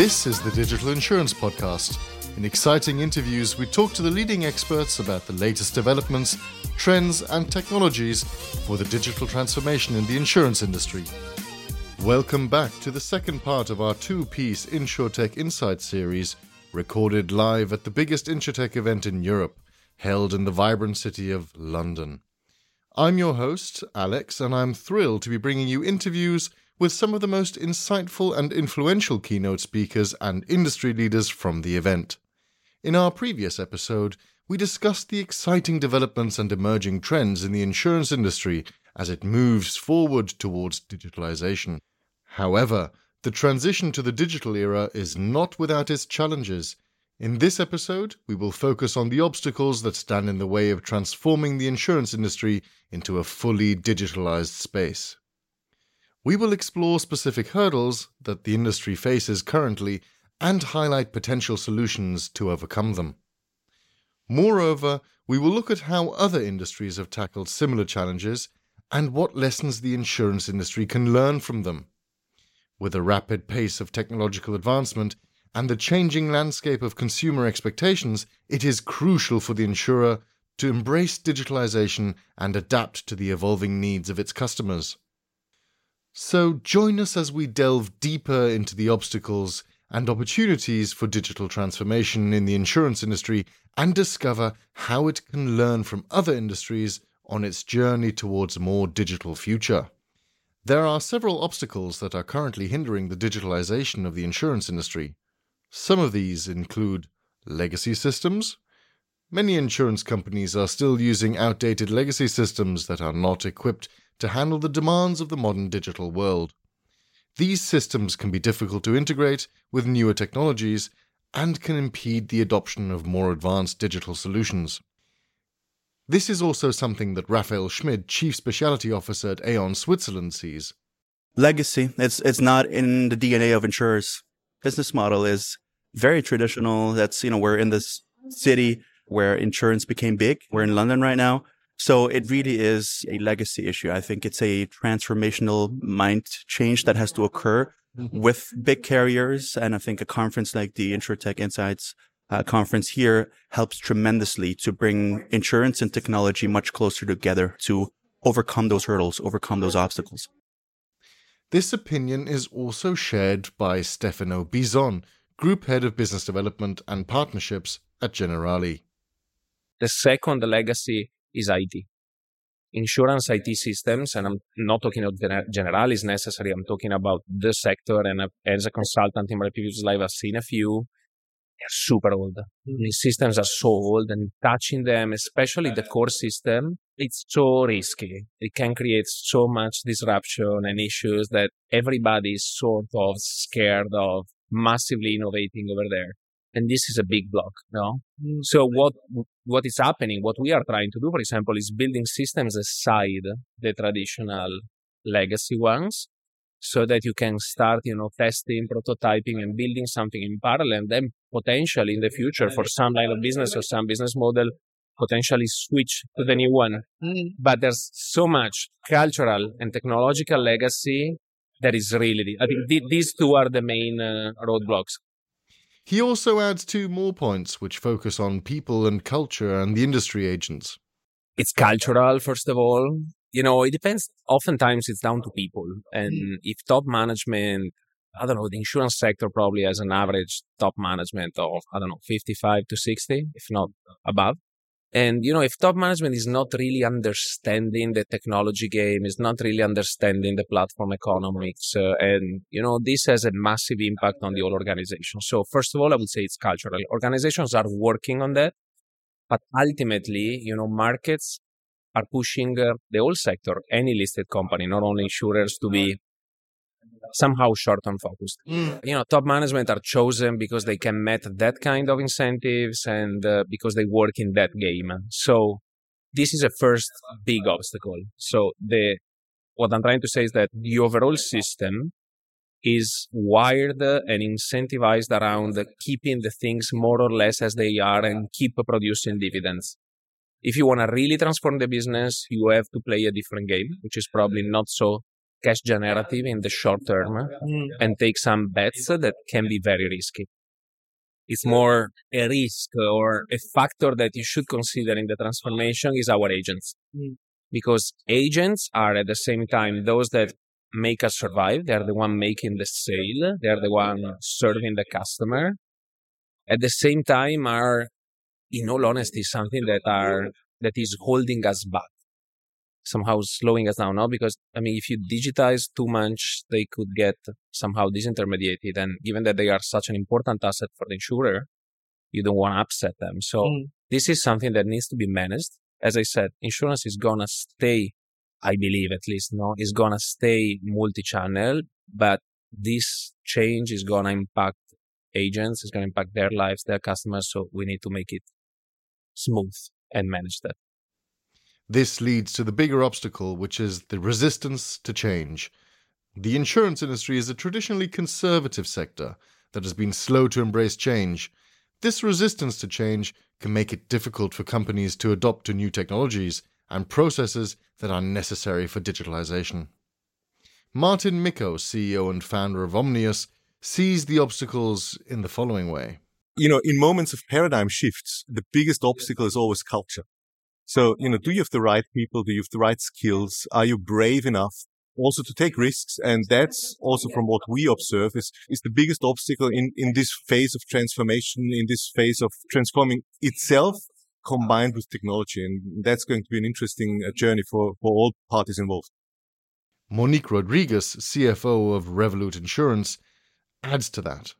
This is the Digital Insurance Podcast. In exciting interviews, we talk to the leading experts about the latest developments, trends, and technologies for the digital transformation in the insurance industry. Welcome back to the second part of our two piece InsurTech Insight series, recorded live at the biggest InsurTech event in Europe, held in the vibrant city of London. I'm your host, Alex, and I'm thrilled to be bringing you interviews with some of the most insightful and influential keynote speakers and industry leaders from the event. In our previous episode, we discussed the exciting developments and emerging trends in the insurance industry as it moves forward towards digitalization. However, the transition to the digital era is not without its challenges. In this episode, we will focus on the obstacles that stand in the way of transforming the insurance industry into a fully digitalized space. We will explore specific hurdles that the industry faces currently and highlight potential solutions to overcome them. Moreover, we will look at how other industries have tackled similar challenges and what lessons the insurance industry can learn from them. With the rapid pace of technological advancement and the changing landscape of consumer expectations, it is crucial for the insurer to embrace digitalization and adapt to the evolving needs of its customers. So join us as we delve deeper into the obstacles and opportunities for digital transformation in the insurance industry and discover how it can learn from other industries on its journey towards a more digital future. There are several obstacles that are currently hindering the digitalization of the insurance industry. Some of these include legacy systems. Many insurance companies are still using outdated legacy systems that are not equipped to handle the demands of the modern digital world. These systems can be difficult to integrate with newer technologies and can impede the adoption of more advanced digital solutions. This is also something that Raphael Schmid, Chief Specialty Officer at Aon Switzerland, sees. Legacy, it's, it's not in the DNA of insurers. Business model is very traditional. That's, you know, we're in this city where insurance became big. We're in London right now. So it really is a legacy issue. I think it's a transformational mind change that has to occur mm-hmm. with big carriers. And I think a conference like the InsurTech Insights uh, conference here helps tremendously to bring insurance and technology much closer together to overcome those hurdles, overcome those obstacles. This opinion is also shared by Stefano Bison, Group Head of Business Development and Partnerships at Generali. The second legacy is IT. Insurance IT systems, and I'm not talking about general. is necessary, I'm talking about the sector. And as a consultant in my previous life, I've seen a few. They're super old. Mm-hmm. These systems are so old, and touching them, especially the core system, it's so risky. It can create so much disruption and issues that everybody is sort of scared of massively innovating over there and this is a big block no mm. so what what is happening what we are trying to do for example is building systems aside the traditional legacy ones so that you can start you know testing prototyping and building something in parallel and then potentially in the future for some line of business or some business model potentially switch to the new one mm. but there's so much cultural and technological legacy that is really i think th- these two are the main uh, roadblocks he also adds two more points which focus on people and culture and the industry agents. It's cultural, first of all. You know, it depends. Oftentimes it's down to people. And mm. if top management, I don't know, the insurance sector probably has an average top management of, I don't know, 55 to 60, if not above. And, you know, if top management is not really understanding the technology game, is not really understanding the platform economics, uh, and, you know, this has a massive impact on the whole organization. So, first of all, I would say it's cultural. Organizations are working on that, but ultimately, you know, markets are pushing uh, the whole sector, any listed company, not only insurers, to be somehow short term focused. Mm. You know, top management are chosen because they can met that kind of incentives and uh, because they work in that game. So this is a first big obstacle. So the what I'm trying to say is that the overall system is wired and incentivized around keeping the things more or less as they are and keep producing dividends. If you want to really transform the business, you have to play a different game, which is probably not so cash generative in the short term mm. and take some bets that can be very risky. It's more a risk or a factor that you should consider in the transformation is our agents. Mm. Because agents are at the same time those that make us survive. They're the one making the sale. They're the one serving the customer. At the same time are, in all honesty, something that are, that is holding us back somehow slowing us down now because i mean if you digitize too much they could get somehow disintermediated and given that they are such an important asset for the insurer you don't want to upset them. So mm. this is something that needs to be managed. As i said insurance is gonna stay i believe at least no? Is gonna stay multi-channel but this change is gonna impact agents is gonna impact their lives their customers so we need to make it smooth and manage that this leads to the bigger obstacle, which is the resistance to change. The insurance industry is a traditionally conservative sector that has been slow to embrace change. This resistance to change can make it difficult for companies to adopt to new technologies and processes that are necessary for digitalization. Martin Micko, CEO and founder of omni:us, sees the obstacles in the following way. You know, in moments of paradigm shifts, the biggest obstacle is always culture. So, you know, do you have the right people? Do you have the right skills? Are you brave enough also to take risks? And that's also from what we observe is, is the biggest obstacle in, in this phase of transformation, in this phase of transforming itself combined with technology. And that's going to be an interesting uh, journey for, for all parties involved. Monique Rodriguez, CFO of Revolut Insurance, adds to that.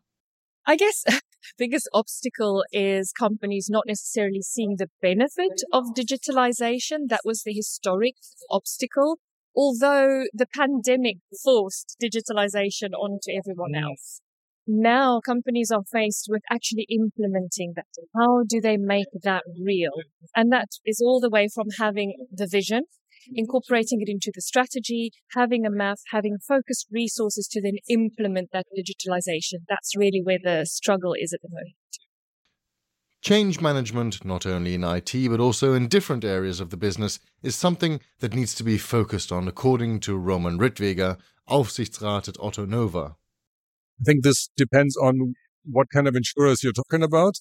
I guess biggest obstacle is companies not necessarily seeing the benefit of digitalization. That was the historic obstacle. Although the pandemic forced digitalization onto everyone mm. else. Now companies are faced with actually implementing that. How do they make that real? And that is all the way from having the vision incorporating it into the strategy, having a map, having focused resources to then implement that digitalization. That's really where the struggle is at the moment. Change management, not only in IT but also in different areas of the business, is something that needs to be focused on, according to Roman Rittweger, Aufsichtsrat at Ottonova. I think this depends on what kind of insurers you're talking about.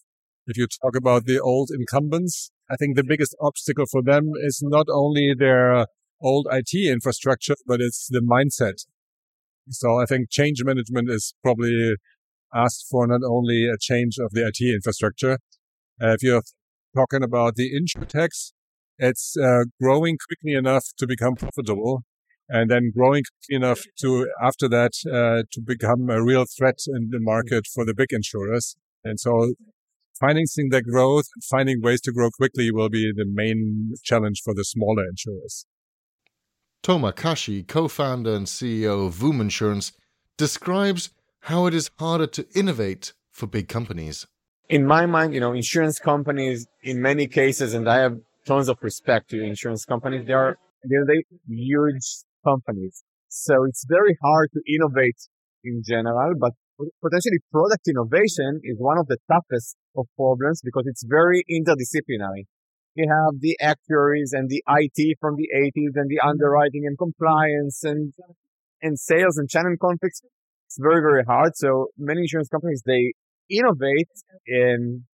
If you talk about the old incumbents, I think the biggest obstacle for them is not only their old IT infrastructure, but it's the mindset. So I think change management is probably asked for not only a change of the IT infrastructure. Uh, if you're talking about the insurtechs, it's uh, growing quickly enough to become profitable and then growing enough to after that uh, to become a real threat in the market for the big insurers. And so financing their growth, finding ways to grow quickly will be the main challenge for the smaller insurers. Tomer Kashi, co-founder and CEO of Voom Insurance, describes how it is harder to innovate for big companies. In my mind, you know, insurance companies, in many cases, and I have tons of respect to insurance companies, they are they're huge companies. So it's very hard to innovate in general, but potentially product innovation is one of the toughest of problems because it's very interdisciplinary. You have the actuaries and the IT from the 80s and the mm-hmm. underwriting and compliance and, and sales and channel conflicts. It's very, very hard. So many insurance companies, they innovate in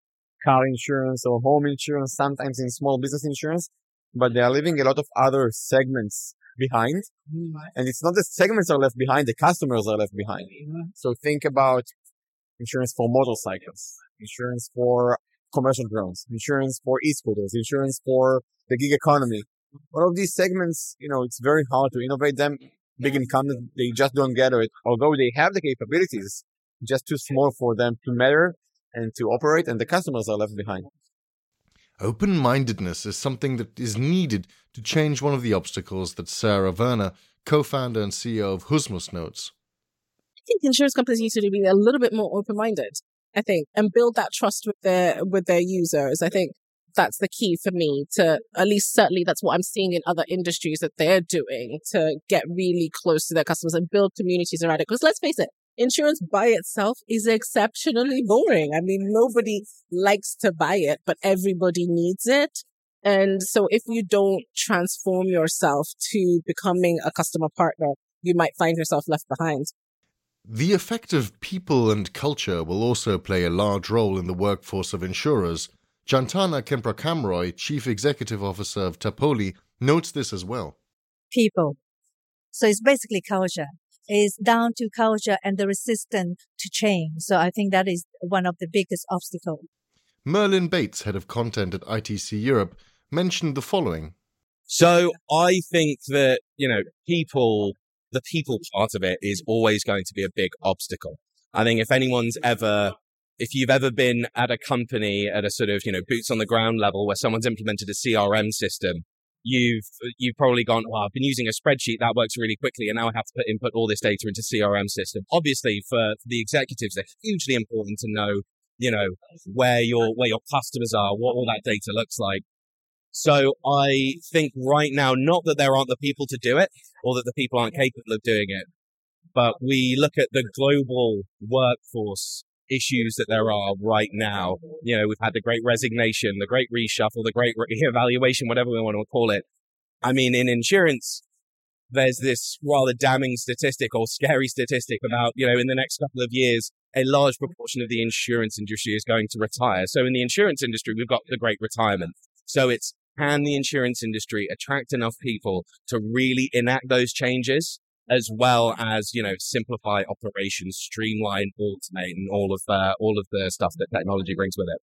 car insurance or home insurance, sometimes in small business insurance, but they are leaving a lot of other segments behind. Mm-hmm. And it's not the segments are left behind, the customers are left behind. So think about insurance for motorcycles, insurance for commercial drones, insurance for e-scooters, insurance for the gig economy. All of these segments, you know, it's very hard to innovate them. Big incumbents, they just don't get it. Although they have the capabilities, just too small for them to matter and to operate, and the customers are left behind. Open mindedness is something that is needed to change one of the obstacles that Sarah Wernér, co founder and CEO of Husmus, notes. I think insurance companies need to be a little bit more open minded, I think, and build that trust with their with their users. I think that's the key for me to at least certainly that's what I'm seeing in other industries that they're doing to get really close to their customers and build communities around it. Because let's face it, insurance by itself is exceptionally boring. I mean, nobody likes to buy it, but everybody needs it. And so if you don't transform yourself to becoming a customer partner you might find yourself left behind. The effect of people and culture will also play a large role in the workforce of insurers. Jantana Kemprakamroy, Chief Executive Officer of Tapoly, notes this as well. People. So it's basically culture. It's down to culture and the resistance to change. So I think that is one of the biggest obstacles. Merlin Bates, head of content at ITC Europe, mentioned the following. So I think that, you know, people, the people part of it is always going to be a big obstacle. I think if anyone's ever, if you've ever been at a company at a sort of, you know, boots on the ground level where someone's implemented a CRM system, you've, you've probably gone, well, I've been using a spreadsheet that works really quickly and now I have to put input all this data into CRM system. Obviously for, for the executives, they're hugely important to know you know, where your, where your customers are, what all that data looks like. So I think right now, not that there aren't the people to do it or that the people aren't capable of doing it, but we look at the global workforce issues that there are right now. You know, we've had the great resignation, the great reshuffle, the great re- evaluation, whatever we want to call it. I mean, in insurance, there's this rather damning statistic or scary statistic about, you know, in the next couple of years, a large proportion of the insurance industry is going to retire. So in the insurance industry, we've got the great retirement. So it's can the insurance industry attract enough people to really enact those changes as well as, you know, simplify operations, streamline, automate and all of, uh, all of the stuff that technology brings with it.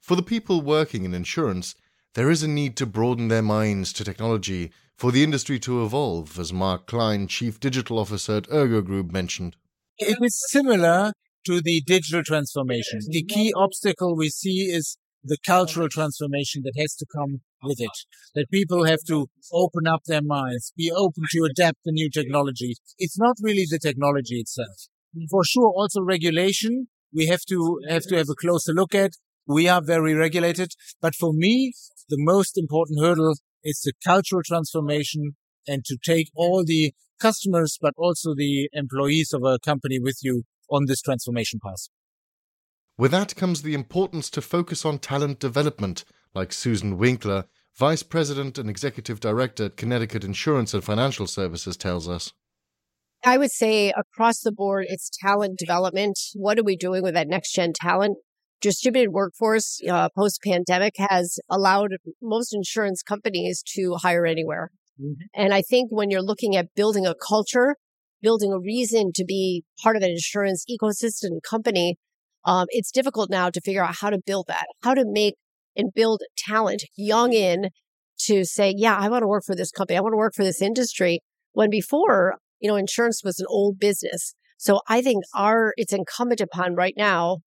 For the people working in insurance, there is a need to broaden their minds to technology for the industry to evolve, as Mark Klein, Chief Digital Officer at Ergo Group, mentioned. It is similar to the digital transformation. The key obstacle we see is the cultural transformation that has to come with it. That people have to open up their minds, be open to adapt the new technology. It's not really the technology itself. For sure, also regulation. We have to have to have a closer look at. We are very regulated, but for me, the most important hurdle is the cultural transformation and to take all the customers, but also the employees of a company with you on this transformation path. With that comes the importance to focus on talent development, like Susan Winkler, Vice President and Executive Director at Connecticut Insurance and Financial Services, tells us. I would say across the board, it's talent development. What are we doing with that next gen talent? distributed workforce uh, post pandemic has allowed most insurance companies to hire anywhere. Mm-hmm. And I think when you're looking at building a culture, building a reason to be part of an insurance ecosystem company, um, it's difficult now to figure out how to build that, how to make and build talent young in to say, yeah, I want to work for this company. I want to work for this industry. When before, you know, insurance was an old business. So I think our, it's incumbent upon right now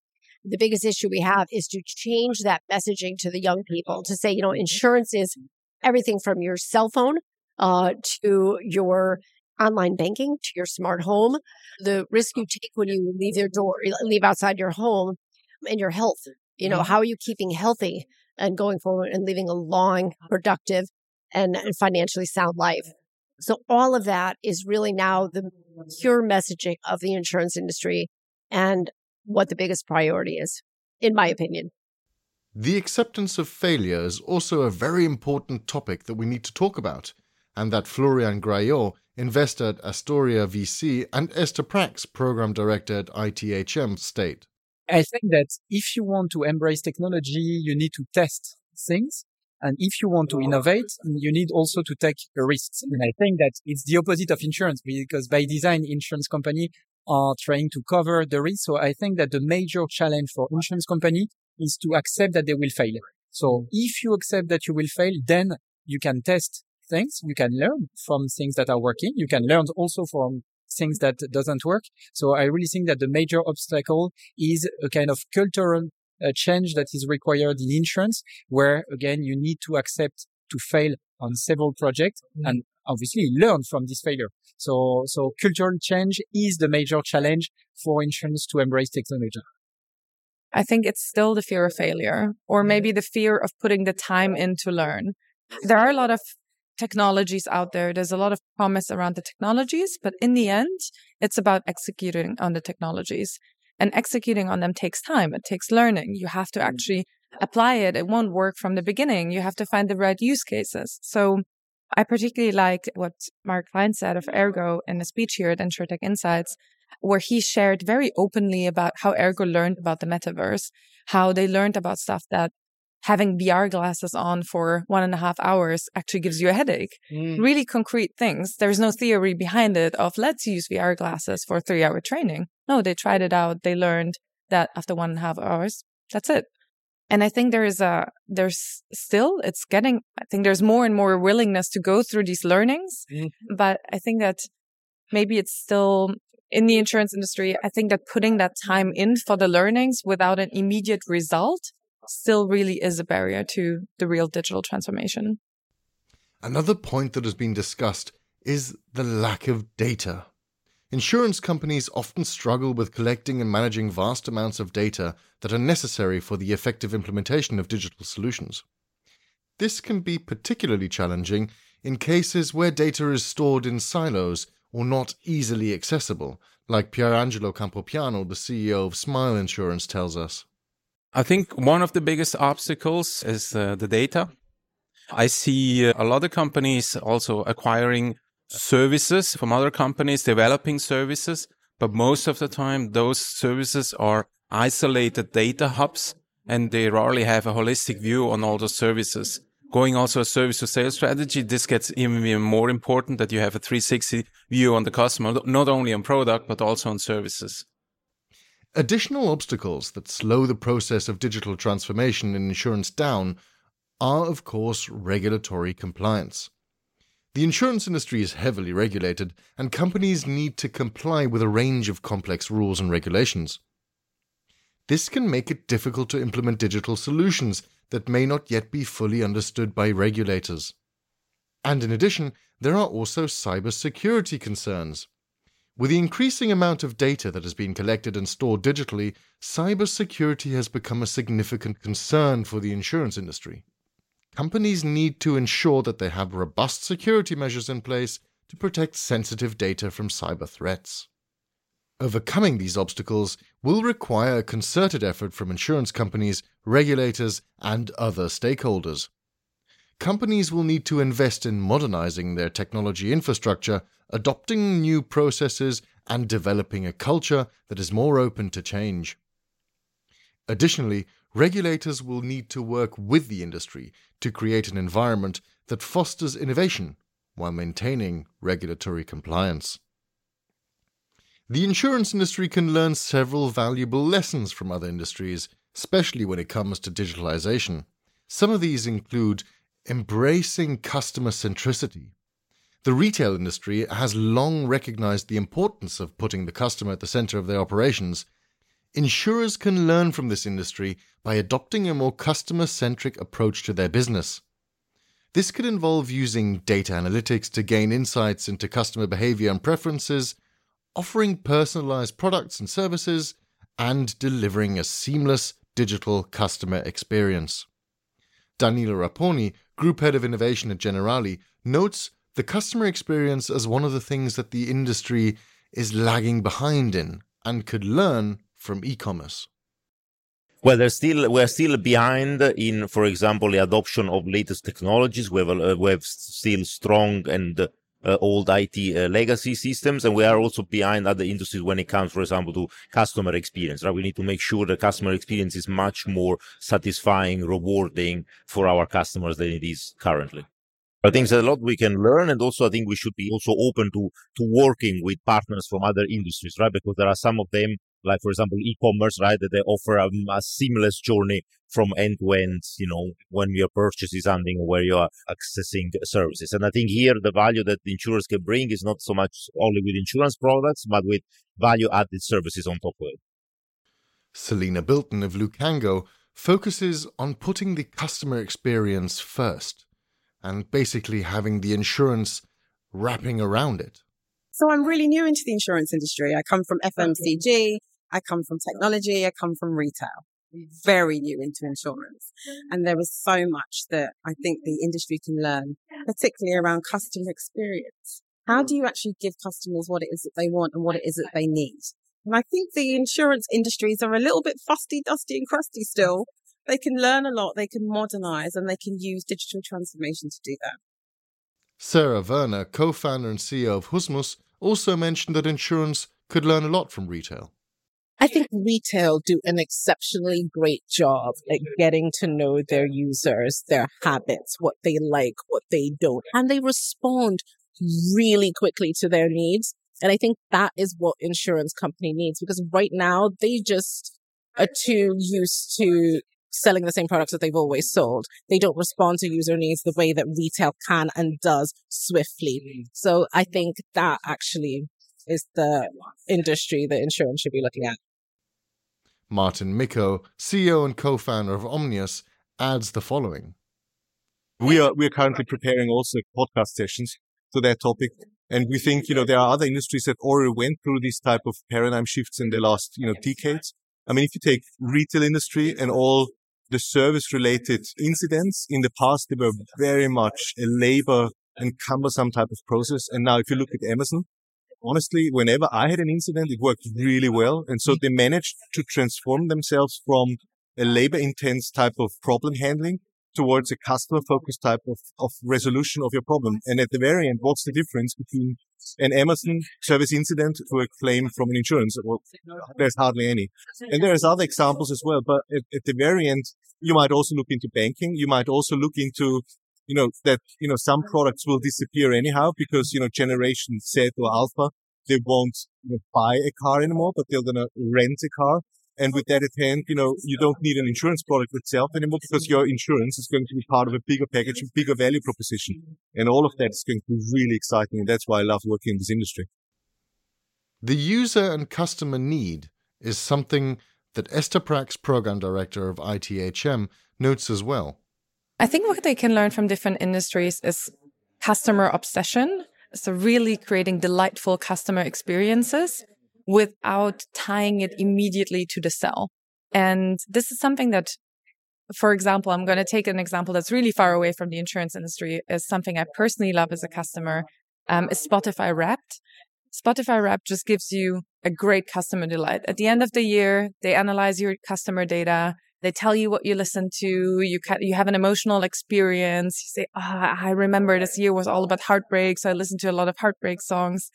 the biggest issue we have is to change that messaging to the young people to say, you know, insurance is everything from your cell phone uh, to your online banking to your smart home, the risk you take when you leave your door, leave outside your home, and your health. You know, mm-hmm. how are you keeping healthy and going forward and living a long, productive, and financially sound life? So all of that is really now the pure messaging of the insurance industry. And what the biggest priority is, in my opinion. The acceptance of failure is also a very important topic that we need to talk about, and that Florian Graillot, investor at Astorya VC, and Esther Prax, program director at ITHM, state. I think that if you want to embrace technology, you need to test things. And if you want to innovate, you need also to take risks. And I think that it's the opposite of insurance because by design, insurance company are trying to cover the risk. So I think that the major challenge for insurance company is to accept that they will fail. So mm-hmm. if you accept that you will fail, then you can test things. You can learn from things that are working. You can learn also from things that doesn't work. So I really think that the major obstacle is a kind of cultural uh, change that is required in insurance, where again, you need to accept to fail on several projects mm-hmm. and obviously learn from this failure. So, so cultural change is the major challenge for insurance to embrace technology. I think it's still the fear of failure or maybe the fear of putting the time in to learn. There are a lot of technologies out there. There's a lot of promise around the technologies, but in the end, it's about executing on the technologies and executing on them takes time. It takes learning. You have to mm-hmm. actually apply it. It won't work from the beginning. You have to find the right use cases. So I particularly like what Mark Klein said of Ergo in a speech here at InsurTech Insights, where he shared very openly about how Ergo learned about the metaverse, how they learned about stuff that having VR glasses on for one and a half hours actually gives you a headache. Mm. Really concrete things. There's no theory behind it of let's use VR glasses for three hour training. No, they tried it out. They learned that after one and a half hours, that's it. And I think there is a, there's still, it's getting, I think there's more and more willingness to go through these learnings. Mm-hmm. But I think that maybe it's still in the insurance industry. I think that putting that time in for the learnings without an immediate result still really is a barrier to the real digital transformation. Another point that has been discussed is the lack of data. Insurance companies often struggle with collecting and managing vast amounts of data that are necessary for the effective implementation of digital solutions. This can be particularly challenging in cases where data is stored in silos or not easily accessible, like Pierangelo Campopiano, the CEO of Smile Insurance, tells us. I think one of the biggest obstacles is uh, the data. I see a lot of companies also acquiring services from other companies developing services, but most of the time those services are isolated data hubs and they rarely have a holistic view on all those services. Going also a service to sales strategy, this gets even more important that you have a 360 view on the customer, not only on product, but also on services. Additional obstacles that slow the process of digital transformation in insurance down are, of course, regulatory compliance. The insurance industry is heavily regulated, and companies need to comply with a range of complex rules and regulations. This can make it difficult to implement digital solutions that may not yet be fully understood by regulators. And in addition, there are also cybersecurity concerns. With the increasing amount of data that has been collected and stored digitally, cybersecurity has become a significant concern for the insurance industry companies need to ensure that they have robust security measures in place to protect sensitive data from cyber threats. Overcoming these obstacles will require a concerted effort from insurance companies, regulators, and other stakeholders. Companies will need to invest in modernizing their technology infrastructure, adopting new processes, and developing a culture that is more open to change. Additionally, regulators will need to work with the industry to create an environment that fosters innovation while maintaining regulatory compliance. The insurance industry can learn several valuable lessons from other industries, especially when it comes to digitalization. Some of these include embracing customer centricity. The retail industry has long recognized the importance of putting the customer at the center of their operations Insurers can learn from this industry by adopting a more customer centric approach to their business. This could involve using data analytics to gain insights into customer behavior and preferences, offering personalized products and services, and delivering a seamless digital customer experience. Danilo Raponi, Group Head of Innovation at Generali, notes the customer experience as one of the things that the industry is lagging behind in and could learn from e-commerce? Well, there's still we're still behind in, for example, the adoption of latest technologies. We have, uh, we have still strong and uh, old IT uh, legacy systems, and we are also behind other industries when it comes, for example, to customer experience. Right, we need to make sure the customer experience is much more satisfying, rewarding for our customers than it is currently. I think there's a lot we can learn, and also I think we should be also open to to working with partners from other industries, right? Because there are some of them like for example e-commerce right that they offer a, seamless journey from end to end you know when you're purchasing something or where you are accessing services. And i think here the value that insurers can bring is not so much only with insurance products but with value added services on top of it. Selina bilton of lucango focuses on putting the customer experience first and basically having the insurance wrapping around it so I'm really new into the insurance industry. I come from FMCG. I come from technology. I come from retail. Very new into insurance. Mm-hmm. And there is so much that I think the industry can learn, particularly around customer experience. How do you actually give customers what it is that they want and what it is that they need? And I think the insurance industries are a little bit fusty, dusty and crusty still. They can learn a lot. They can modernize and they can use digital transformation to do that. Sarah Wernér, co founder and CEO of Husmus, also mentioned that insurance could learn a lot from retail. I think retail do an exceptionally great job at mm-hmm. getting to know their users, their habits, what they like, what they don't, and they respond really quickly to their needs. And I think that is what insurance company needs because right now they just are too used to selling the same products that they've always sold. They don't respond to user needs the way that retail can and does swiftly. Mm-hmm. So I think that actually is the industry that insurance should be looking at. Martin Micko, CEO and co-founder of omni:us, adds the following. We are we are currently preparing also podcast sessions to that topic. And we think, you know, there are other industries that already went through these type of paradigm shifts in the last, you know, decades. I mean, if you take retail industry and all the service related incidents in the past, they were very much a labor and cumbersome type of process. And now if you look at Amazon, honestly, whenever I had an incident, it worked really well. And so they managed to transform themselves from a labor intense type of problem handling towards a customer focused type of, of resolution of your problem. And at the very end, what's the difference between an Amazon service incident to a claim from an insurance? Well, there's hardly any. And there's other examples as well. But at, at the very end, you might also look into banking. You might also look into you know, that, you know, some products will disappear anyhow because, you know, generation Z or alpha, they won't you know, buy a car anymore, but they're going to rent a car. And with that at hand, you know, you don't need an insurance product itself anymore because your insurance is going to be part of a bigger package, a bigger value proposition. And all of that is going to be really exciting. And that's why I love working in this industry. The user and customer need is something that Esther Prax, program director of ITHM, notes as well. I think what they can learn from different industries is customer obsession. So really creating delightful customer experiences without tying it immediately to the sell. And this is something that, for example, I'm going to take an example that's really far away from the insurance industry is something I personally love as a customer, um, is Spotify Wrapped. Spotify Wrapped just gives you a great customer delight. At the end of the year, they analyze your customer data. They tell you what you listen to. You ca- you have an emotional experience. You say, "Ah, oh, I remember this year was all about heartbreak, so I listened to a lot of heartbreak songs."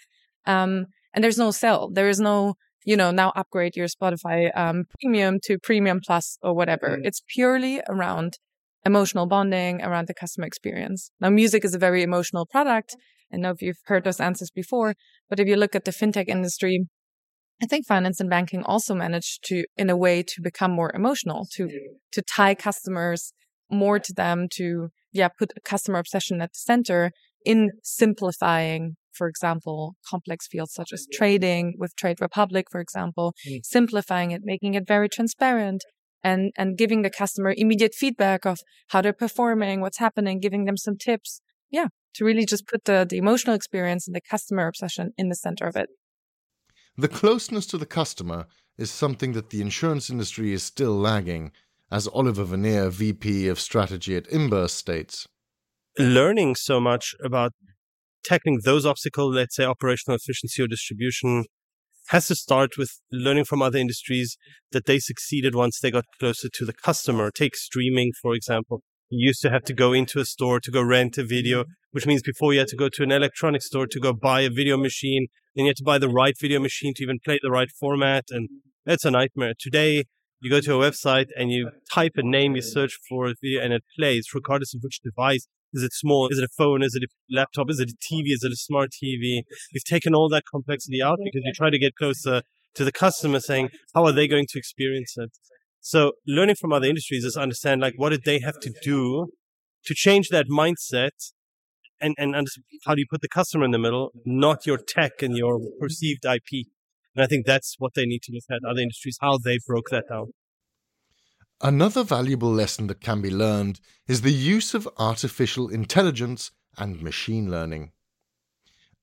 Um, and there's no sell. There is no, you know, now upgrade your Spotify um, Premium to Premium Plus or whatever. Mm. It's purely around emotional bonding, around the customer experience. Now, music is a very emotional product. I know if you've heard those answers before, but if you look at the fintech industry, I think finance and banking also managed to, in a way, to become more emotional, to, to tie customers more to them, to, yeah, put a customer obsession at the center in simplifying, for example, complex fields such as trading with Trade Republic, for example, mm. simplifying it, making it very transparent and, and giving the customer immediate feedback of how they're performing, what's happening, giving them some tips. Yeah. To really just put the, the emotional experience and the customer obsession in the center of it. The closeness to the customer is something that the insurance industry is still lagging, as Oliver Veneer, VP of Strategy at Imburse, states. Learning so much about tackling those obstacles, let's say operational efficiency or distribution, has to start with learning from other industries that they succeeded once they got closer to the customer. Take streaming, for example. You used to have to go into a store to go rent a video, mm-hmm. which means before you had to go to an electronic store to go buy a video machine then you had to buy the right video machine to even play the right format. And that's a nightmare. Today, you go to a website and you type a name, you search for it, and it plays, regardless of which device. Is it small? Is it a phone? Is it a laptop? Is it a TV? Is it a smart TV? You've taken all that complexity out because you try to get closer to the customer saying, how are they going to experience it? So learning from other industries is understand like what did they have to do to change that mindset and, and, and how do you put the customer in the middle, not your tech and your perceived IP. And I think that's what they need to look at other industries, how they broke that down. Another valuable lesson that can be learned is the use of artificial intelligence and machine learning.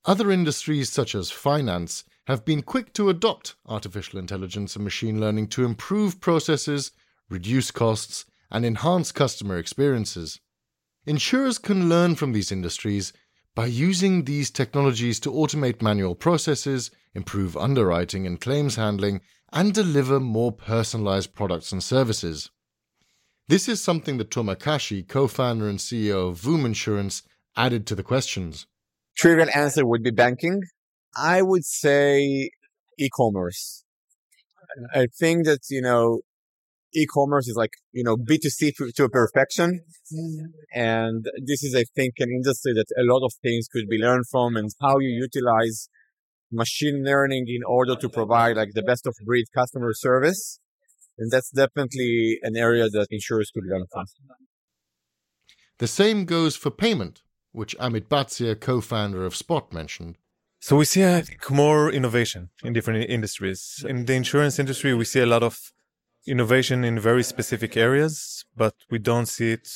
Other industries, such as finance, have been quick to adopt artificial intelligence and machine learning to improve processes, reduce costs, and enhance customer experiences. Insurers can learn from these industries by using these technologies to automate manual processes, improve underwriting and claims handling, and deliver more personalized products and services. This is something that Tomer Kashi, co founder and CEO of Voom Insurance, added to the questions. Trivial answer would be banking. I would say e-commerce. I think that, you know, e-commerce is like, you know, B2C to a perfection. And this is, I think, an industry that a lot of things could be learned from and how you utilize machine learning in order to provide like the best of breed customer service. And that's definitely an area that insurers could learn from. The same goes for payment, which Amit Batzir, co-founder of Spott, mentioned. So we see, I think, more innovation in different industries. In the insurance industry, we see a lot of innovation in very specific areas, but we don't see it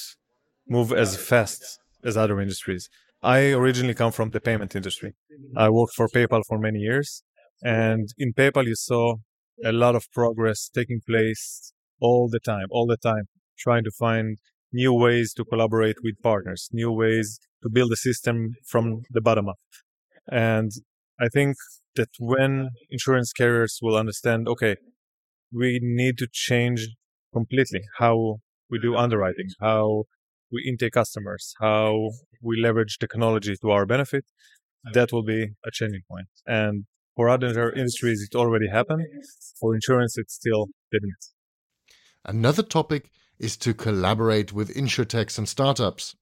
move as fast as other industries. I originally come from the payment industry. I worked for PayPal for many years. And in PayPal, you saw a lot of progress taking place all the time, all the time, trying to find new ways to collaborate with partners, new ways to build a system from the bottom up. And I think that when insurance carriers will understand, okay, we need to change completely how we do underwriting, how we intake customers, how we leverage technology to our benefit, that will be a changing point. And for other industries, it already happened. For insurance, it still didn't. Another topic is to collaborate with insurtechs and startups.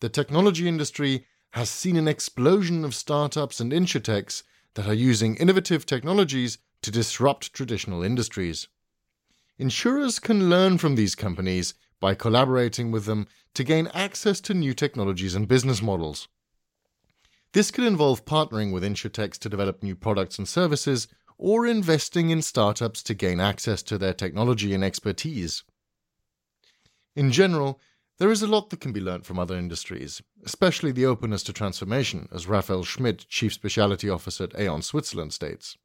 The technology industry has seen an explosion of startups and insurtechs that are using innovative technologies to disrupt traditional industries. Insurers can learn from these companies by collaborating with them to gain access to new technologies and business models. This could involve partnering with insurtechs to develop new products and services or investing in startups to gain access to their technology and expertise. In general, there is a lot that can be learnt from other industries, especially the openness to transformation, as Raphael Schmid, Chief Specialty Officer at Aon Switzerland, states.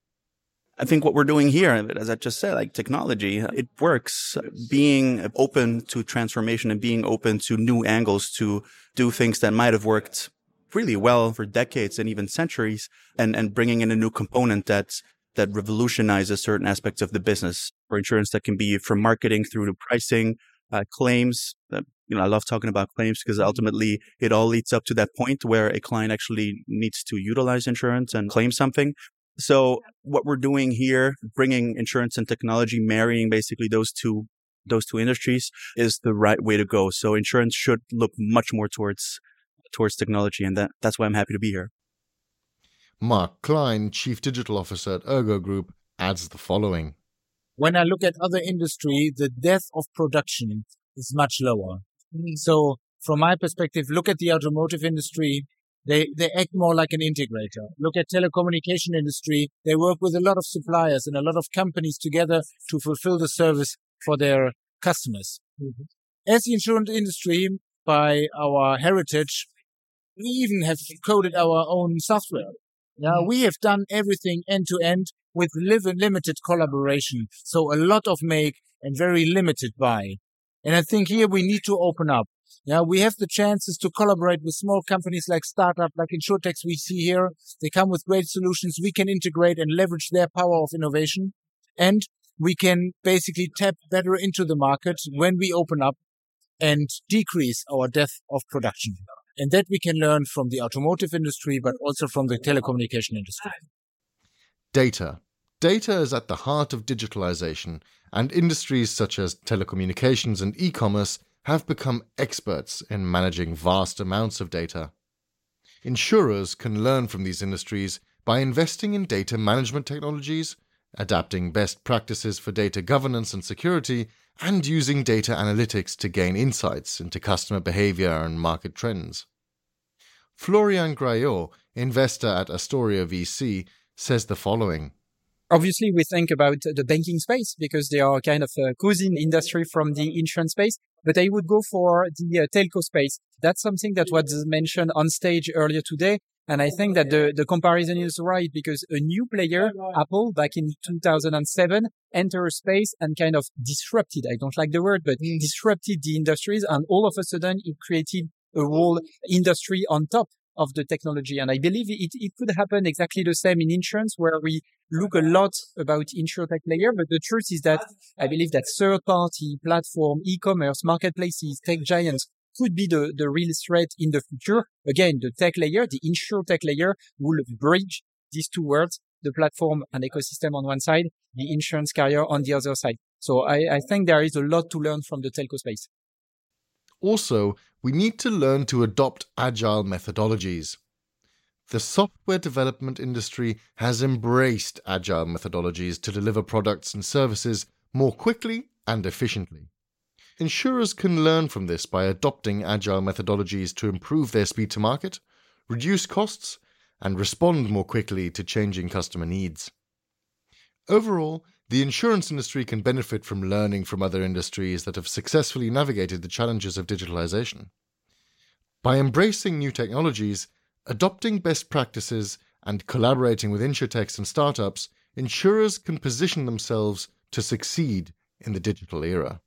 I think what we're doing here, as I just said, like technology, it works. Being open to transformation and being open to new angles to do things that might have worked really well for decades and even centuries and, and bringing in a new component that, that revolutionizes certain aspects of the business for insurance that can be from marketing through to pricing, uh, claims. Uh, you know, I love talking about claims because ultimately it all leads up to that point where a client actually needs to utilize insurance and claim something. So what we're doing here, bringing insurance and technology, marrying basically those two those two industries is the right way to go. So insurance should look much more towards towards technology, and that that's why I'm happy to be here. Mark Klein, Chief Digital Officer at Ergo Group, adds the following. When I look at other industry, the death of production is much lower. Mm. So from my perspective, look at the automotive industry. They, they act more like an integrator. Look at telecommunication industry. They work with a lot of suppliers and a lot of companies together to fulfill the service for their customers. Mm-hmm. As the insurance industry, by our heritage, we even have coded our own software. Yeah, mm-hmm. we have done everything end to end with limited collaboration. So a lot of make and very limited buy. And I think here we need to open up. Yeah, we have the chances to collaborate with small companies like startup, like InsurTechs we see here. They come with great solutions. We can integrate and leverage their power of innovation. And we can basically tap better into the market when we open up and decrease our death of production. And that we can learn from the automotive industry, but also from the telecommunication industry. Data. Data is at the heart of digitalization, and industries such as telecommunications and e commerce have become experts in managing vast amounts of data. Insurers can learn from these industries by investing in data management technologies, adapting best practices for data governance and security, and using data analytics to gain insights into customer behavior and market trends. Florian Graillot, investor at Astorya VC, says the following obviously we think about the banking space because they are kind of a cousin industry from the insurance space but I would go for the uh, telco space. That's something that was mm-hmm. mentioned on stage earlier today. And I think that the, the comparison is right because a new player, Apple, back in 2007, entered space and kind of disrupted, I don't like the word, but mm. disrupted the industries. And all of a sudden it created a whole mm. industry on top of the technology. And I believe it, it could happen exactly the same in insurance where we look a lot about insurtech layer, but the truth is that I believe that third party platform, e-commerce, marketplaces, tech giants could be the, the real threat in the future. Again, the tech layer, the insure tech layer will bridge these two worlds, the platform and ecosystem on one side, the insurance carrier on the other side. So I, I think there is a lot to learn from the telco space. Also, we need to learn to adopt agile methodologies. The software development industry has embraced agile methodologies to deliver products and services more quickly and efficiently. Insurers can learn from this by adopting agile methodologies to improve their speed to market, reduce costs, and respond more quickly to changing customer needs. Overall, the insurance industry can benefit from learning from other industries that have successfully navigated the challenges of digitalization. By embracing new technologies, adopting best practices, and collaborating with insurtechs and startups, insurers can position themselves to succeed in the digital era.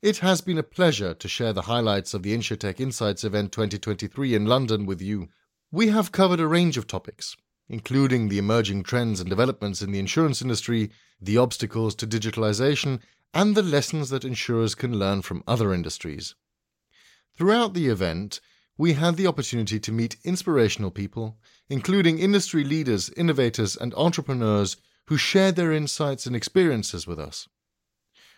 It has been a pleasure to share the highlights of the InsurTech Insights event 2023 in London with you. We have covered a range of topics, including the emerging trends and developments in the insurance industry, the obstacles to digitalization, and the lessons that insurers can learn from other industries. Throughout the event, we had the opportunity to meet inspirational people, including industry leaders, innovators, and entrepreneurs who shared their insights and experiences with us.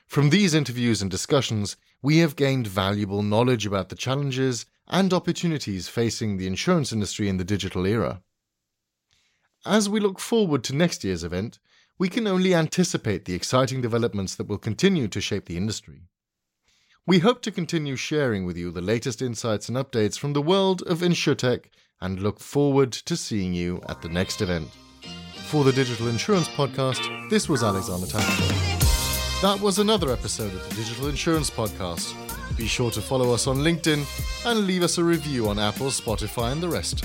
From these interviews and discussions, we have gained valuable knowledge about the challenges and opportunities facing the insurance industry in the digital era. As we look forward to next year's event, we can only anticipate the exciting developments that will continue to shape the industry. We hope to continue sharing with you the latest insights and updates from the world of InsurTech and look forward to seeing you at the next event. For the Digital Insurance Podcast, this was Alexander Tackenberg. That was another episode of the Digital Insurance Podcast. Be sure to follow us on LinkedIn and leave us a review on Apple, Spotify, and the rest.